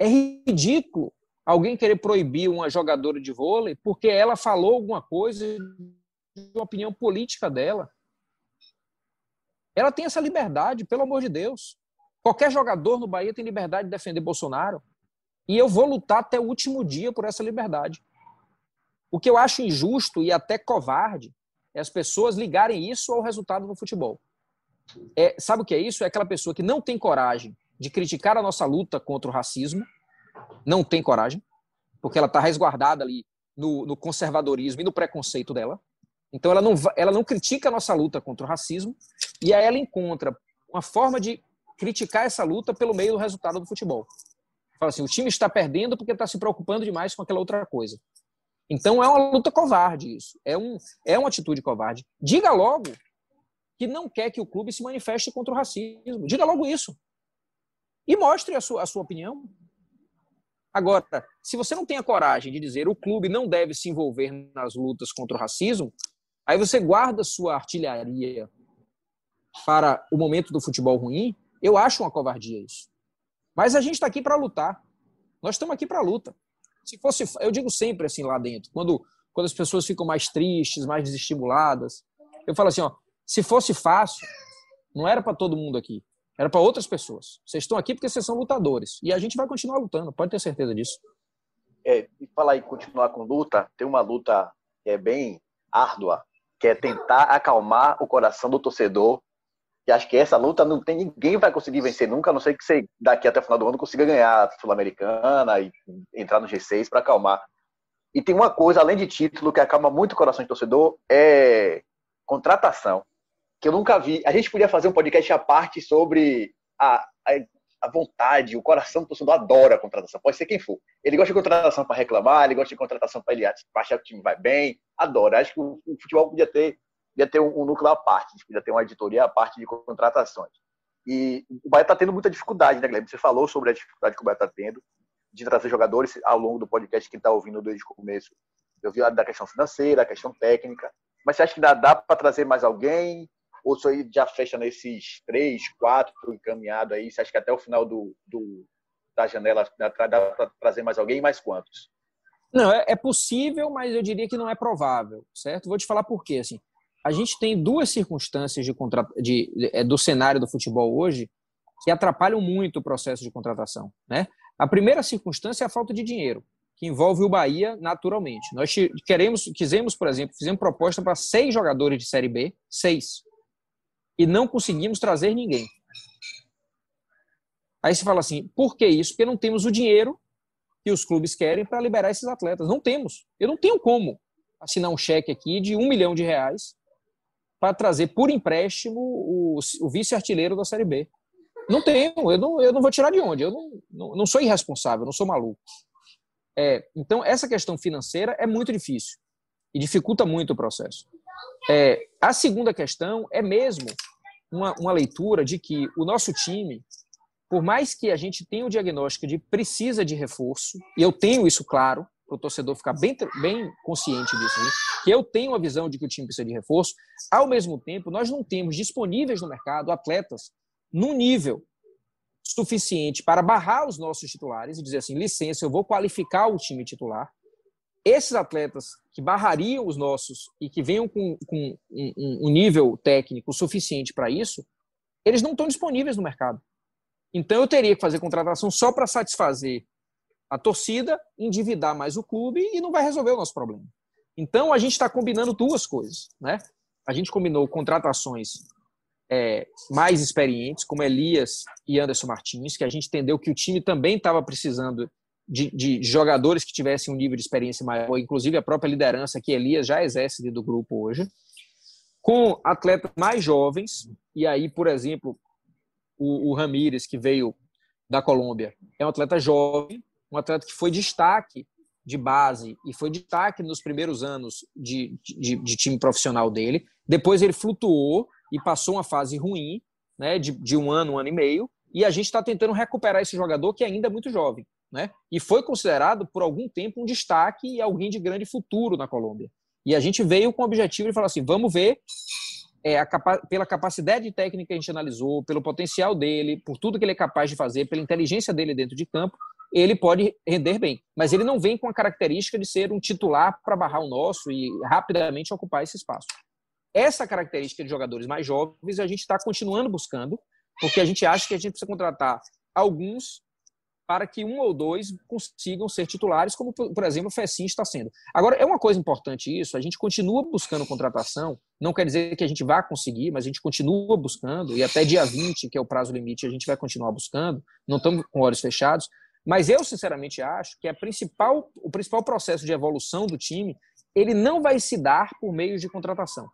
É ridículo alguém querer proibir uma jogadora de vôlei porque ela falou alguma coisa de opinião política dela. Ela tem essa liberdade, pelo amor de Deus. Qualquer jogador no Bahia tem liberdade de defender Bolsonaro. E eu vou lutar até o último dia por essa liberdade. O que eu acho injusto e até covarde é as pessoas ligarem isso ao resultado do futebol. É, sabe o que é isso? É aquela pessoa que não tem coragem de criticar a nossa luta contra o racismo, não tem coragem, porque ela está resguardada ali no, no, conservadorismo e no preconceito dela. Então ela não, ela não critica a nossa luta contra o racismo, e aí ela encontra uma forma de criticar essa luta pelo meio do resultado do futebol. Fala assim, o time está perdendo porque está se preocupando demais com aquela outra coisa. Então é uma luta covarde isso. É, um, é uma atitude covarde. Diga logo que não quer que o clube se manifeste contra o racismo. Diga logo isso. E mostre a sua, a sua opinião. Agora, se você não tem a coragem de dizer o clube não deve se envolver nas lutas contra o racismo, aí você guarda sua artilharia para o momento do futebol ruim, eu acho uma covardia isso. Mas a gente está aqui para lutar. Nós estamos aqui para luta. Se fosse, eu digo sempre assim lá dentro, quando, quando as pessoas ficam mais tristes, mais desestimuladas, eu falo assim, ó, se fosse fácil, não era para todo mundo aqui, era para outras pessoas. Vocês estão aqui porque vocês são lutadores e a gente vai continuar lutando, pode ter certeza disso. É, e falar em continuar com luta, tem uma luta que é bem árdua, que é tentar acalmar o coração do torcedor que acho que essa luta não tem ninguém vai conseguir vencer nunca, a não ser que você daqui até o final do ano consiga ganhar a Sul-Americana e entrar no G6 para acalmar. E tem uma coisa, além de título, que acalma muito o coração de torcedor, é contratação. Que eu nunca vi. A gente podia fazer um podcast à parte sobre a, a, a vontade, o coração do torcedor adora a contratação. Pode ser quem for. Ele gosta de contratação para reclamar, ele gosta de contratação para ele achar que o time vai bem, adora. Acho que o, o futebol podia ter podia ter um, um núcleo à parte, podia ter uma editoria à parte de contratações. E o Bahia está tendo muita dificuldade, né, Guilherme? Você falou sobre a dificuldade que o Bahia está tendo de trazer jogadores ao longo do podcast, quem está ouvindo desde o começo. Eu vi da questão financeira, a questão técnica. Mas você acha que dá, dá para trazer mais alguém? Ou isso aí já fecha nesses três, quatro encaminhado aí? Você acha que até o final do, do da janela dá para trazer mais alguém? Mais quantos? Não, é, é, possível, mas eu diria que não é provável, certo? Vou te falar por quê. Assim, a gente tem duas circunstâncias de, contra... de, de, é, do cenário do futebol hoje que atrapalham muito o processo de contratação. Né? A primeira circunstância é a falta de dinheiro, que envolve o Bahia naturalmente. Nós queremos, quisemos, por exemplo, fizemos proposta para seis jogadores de Série B, seis, e não conseguimos trazer ninguém. Aí você fala assim, por que isso? Porque não temos o dinheiro que os clubes querem para liberar esses atletas. Não temos. Eu não tenho como assinar um cheque aqui de um milhão de reais para trazer por empréstimo o, o vice-artilheiro da Série B. Não tenho, eu não, eu não vou tirar de onde. Eu não, não, não sou irresponsável, não sou maluco. É, então, essa questão financeira é muito difícil e dificulta muito o processo. É, a segunda questão é mesmo uma, uma leitura de que o nosso time, por mais que a gente tenha o diagnóstico de precisa de reforço, e eu tenho isso claro, para o torcedor ficar bem, bem consciente disso, né? que eu tenho a visão de que o time precisa de reforço. Ao mesmo tempo, nós não temos disponíveis no mercado atletas num nível suficiente para barrar os nossos titulares e dizer assim, licença, eu vou qualificar o time titular. Esses atletas que barrariam os nossos e que venham com, com um, um nível técnico suficiente para isso, eles não estão disponíveis no mercado. Então eu teria que fazer contratação só para satisfazer a torcida, endividar mais o clube e não vai resolver o nosso problema. Então a gente está combinando duas coisas, né? A gente combinou contratações é, mais experientes, como Elias e Anderson Martins, que a gente entendeu que o time também estava precisando de, de, jogadores que tivessem um nível de experiência maior, inclusive a própria liderança que Elias já exerce do grupo hoje, com atletas mais jovens, e aí, por exemplo, o, o Ramírez, que veio da Colômbia, é um atleta jovem, um atleta que foi destaque de base e foi destaque nos primeiros anos de, de, de, time profissional dele. Depois ele flutuou e passou uma fase ruim, né, de, de um ano, um ano e meio. E a gente está tentando recuperar esse jogador que ainda é muito jovem, né? E foi considerado por algum tempo um destaque e alguém de grande futuro na Colômbia. E a gente veio com o objetivo de falar assim: vamos ver é, capa pela capacidade técnica que a gente analisou, pelo potencial dele, por tudo que ele é capaz de fazer, pela inteligência dele dentro de campo, ele pode render bem. Mas ele não vem com a característica de ser um titular para barrar o nosso e rapidamente ocupar esse espaço. Essa característica de jogadores mais jovens a gente está continuando buscando, porque a gente acha que a gente precisa contratar alguns para que um ou dois consigam ser titulares, como, por exemplo, o Fessin está sendo. Agora, é uma coisa importante isso, a gente continua buscando contratação, não quer dizer que a gente vá conseguir, mas a gente continua buscando, e até dia 20, que é o prazo limite, a gente vai continuar buscando, não estamos com olhos fechados, mas eu, sinceramente, acho que a principal, o principal processo de evolução do time, ele não vai se dar por meio de contratação.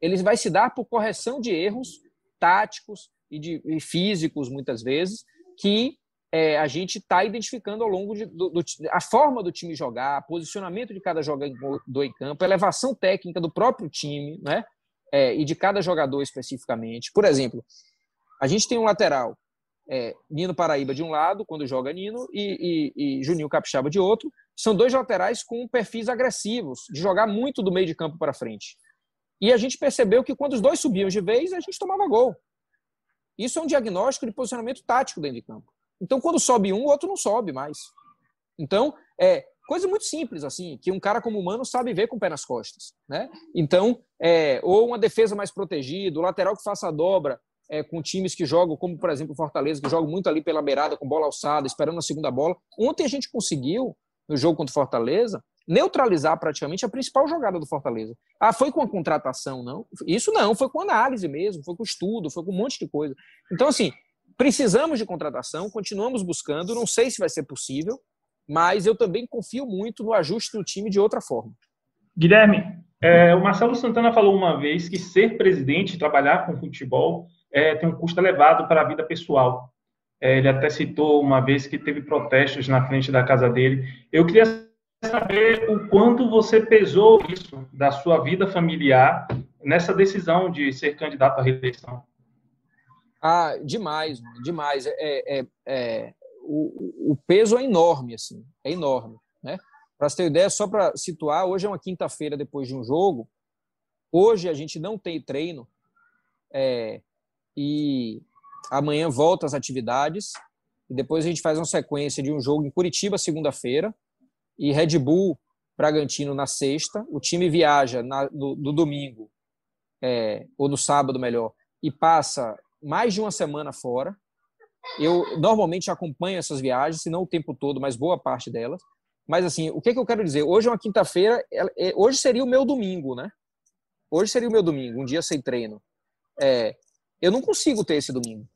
Ele vai se dar por correção de erros táticos e, de, e físicos, muitas vezes, que é, a gente está identificando ao longo de, do, do, a forma do time jogar, posicionamento de cada jogador em campo, elevação técnica do próprio time, né? É, e de cada jogador especificamente. Por exemplo, a gente tem um lateral, é, Nino Paraíba de um lado, quando joga Nino, e, e, e Juninho Capixaba de outro. São dois laterais com perfis agressivos, de jogar muito do meio de campo para frente. E a gente percebeu que quando os dois subiam de vez, a gente tomava gol. Isso é um diagnóstico de posicionamento tático dentro de campo. Então, quando sobe um, o outro não sobe mais. Então, é coisa muito simples, assim, que um cara como humano sabe ver com o pé nas costas. Né? Então, é, ou uma defesa mais protegida, o lateral que faça a dobra é, com times que jogam, como por exemplo o Fortaleza, que joga muito ali pela beirada, com bola alçada, esperando a segunda bola. Ontem a gente conseguiu, no jogo contra o Fortaleza, neutralizar praticamente a principal jogada do Fortaleza. Ah, foi com a contratação, não? Isso não, foi com análise mesmo, foi com estudo, foi com um monte de coisa. Então, assim, precisamos de contratação, continuamos buscando, não sei se vai ser possível, mas eu também confio muito no ajuste do time de outra forma. Guilherme, é, o Marcelo Santana falou uma vez que ser presidente, trabalhar com futebol, é, tem um custo elevado para a vida pessoal. É, ele até citou uma vez que teve protestos na frente da casa dele. Eu queria saber o quanto você pesou isso da sua vida familiar nessa decisão de ser candidato à reeleição. Ah, demais, demais. É, é, é o, o, peso é enorme, assim, é enorme, né? Para você ter ideia, só para situar, hoje é uma quinta-feira depois de um jogo. Hoje a gente não tem treino é, e amanhã volta às atividades e depois a gente faz uma sequência de um jogo em Curitiba segunda-feira e Red Bull Bragantino na sexta. O time viaja na, no, no, domingo, é, ou no sábado, melhor, e passa mais de uma semana fora. Eu normalmente acompanho essas viagens, se não o tempo todo, mas boa parte delas. Mas assim, o que, que eu quero dizer? Hoje é uma quinta-feira, é, hoje seria o meu domingo, né? Hoje seria o meu domingo, um dia sem treino. É, eu não consigo ter esse domingo.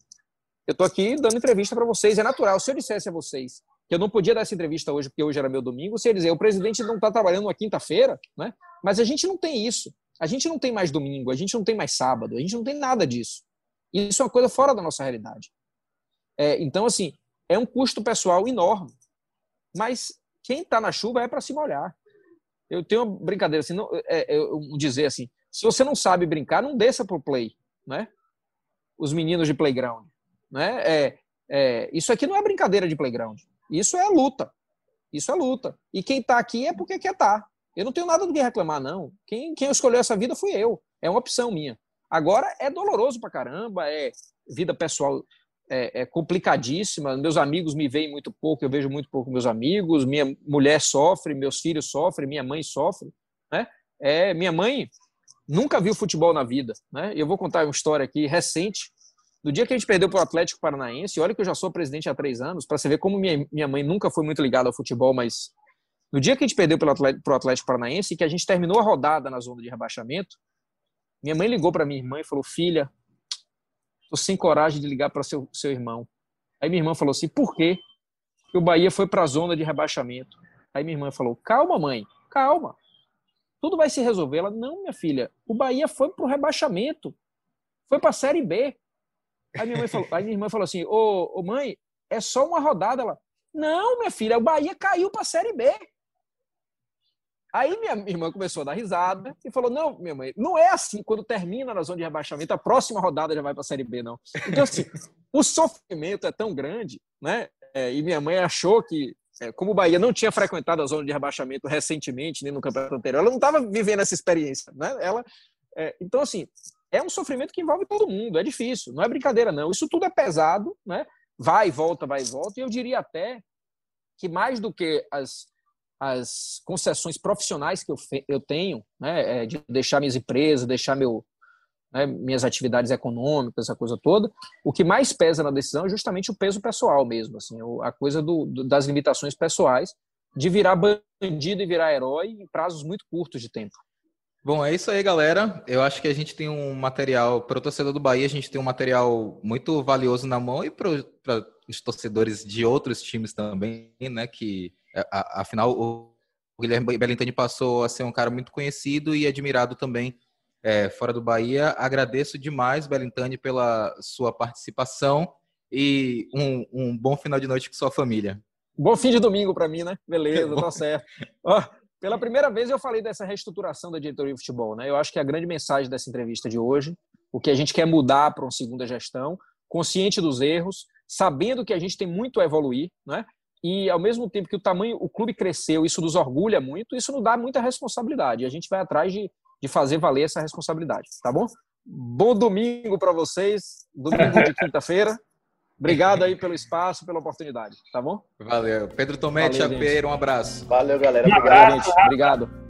Eu estou aqui dando entrevista para vocês, é natural. Se eu dissesse a vocês que eu não podia dar essa entrevista hoje porque hoje era meu domingo, você ia dizer, o presidente não está trabalhando na quinta-feira, né? Mas a gente não tem isso. A gente não tem mais domingo, a gente não tem mais sábado, a gente não tem nada disso. Isso é uma coisa fora da nossa realidade. É, então, assim, é um custo pessoal enorme. Mas quem está na chuva é para se molhar. Eu tenho uma brincadeira assim, não, é, é, dizer assim, se você não sabe brincar, não desça pro play, né? Os meninos de playground, né? É, é, isso aqui não é brincadeira de playground. Isso é luta. Isso é luta. E quem está aqui é porque quer estar. Tá. Eu não tenho nada do que reclamar, não. Quem, quem escolheu essa vida fui eu. É uma opção minha. Agora é doloroso pra caramba, é vida pessoal é, é, complicadíssima. Meus amigos me veem muito pouco, eu vejo muito pouco meus amigos. Minha mulher sofre, meus filhos sofrem, minha mãe sofre. Né? É, minha mãe nunca viu futebol na vida. Né? Eu vou contar uma história aqui recente do dia que a gente perdeu para o Atlético Paranaense, olha que eu já sou presidente há três anos, para você ver como minha, minha mãe nunca foi muito ligada ao futebol, mas no dia que a gente perdeu para o Atlético Paranaense que a gente terminou a rodada na zona de rebaixamento, minha mãe ligou para minha irmã e falou: Filha, tô sem coragem de ligar para seu, seu irmão. Aí minha irmã falou assim: Por quê? Que o Bahia foi para a zona de rebaixamento. Aí minha irmã falou: Calma, mãe, calma. Tudo vai se resolver. Ela: Não, minha filha, o Bahia foi para o rebaixamento. Foi para a Série B. Aí minha, mãe falou, aí minha irmã falou assim: ô, ô mãe, é só uma rodada. Ela, não, minha filha, o Bahia caiu para a Série B. Aí minha irmã começou a dar risada e falou: Não, minha mãe, não é assim. Quando termina na zona de rebaixamento, a próxima rodada já vai para a Série B, não. Então, assim, o sofrimento é tão grande, né? É, e minha mãe achou que, é, como o Bahia não tinha frequentado a zona de rebaixamento recentemente, nem no campeonato anterior, ela não estava vivendo essa experiência, né? Ela, é, então, assim, é um sofrimento que envolve todo mundo, é difícil, não é brincadeira, não. Isso tudo é pesado, né? Vai e volta, vai e volta, e eu diria até que mais do que as, as concessões profissionais que eu, eu tenho, né, é, de deixar minhas empresas, deixar meu, né, minhas atividades econômicas, essa coisa toda, o que mais pesa na decisão é justamente o peso pessoal mesmo, assim, a coisa do, das limitações pessoais de virar bandido e virar herói em prazos muito curtos de tempo. Bom, é isso aí, galera. Eu acho que a gente tem um material, para o torcedor do Bahia, a gente tem um material muito valioso na mão e para os torcedores de outros times também, né? Que, afinal, o Guilherme Belintani passou a ser um cara muito conhecido e admirado também é, fora do Bahia. Agradeço demais, Belintani, pela sua participação e um, um bom final de noite com sua família. Bom fim de domingo para mim, né? Beleza, tá certo. Ó, pela primeira vez eu falei dessa reestruturação da diretoria de futebol, né? Eu acho que a grande mensagem dessa entrevista de hoje, o que a gente quer mudar para uma segunda gestão, consciente dos erros, sabendo que a gente tem muito a evoluir, né? E ao mesmo tempo que o tamanho, o clube cresceu, isso nos orgulha muito, isso nos dá muita responsabilidade. E a gente vai atrás de, de fazer valer essa responsabilidade, tá bom? Bom domingo para vocês, domingo de quinta-feira. Obrigado aí pelo espaço, pela oportunidade, tá bom? Valeu. Pedro Tomé, Pereira, um abraço. Valeu, galera. Um Obrigado, gente. Obrigado.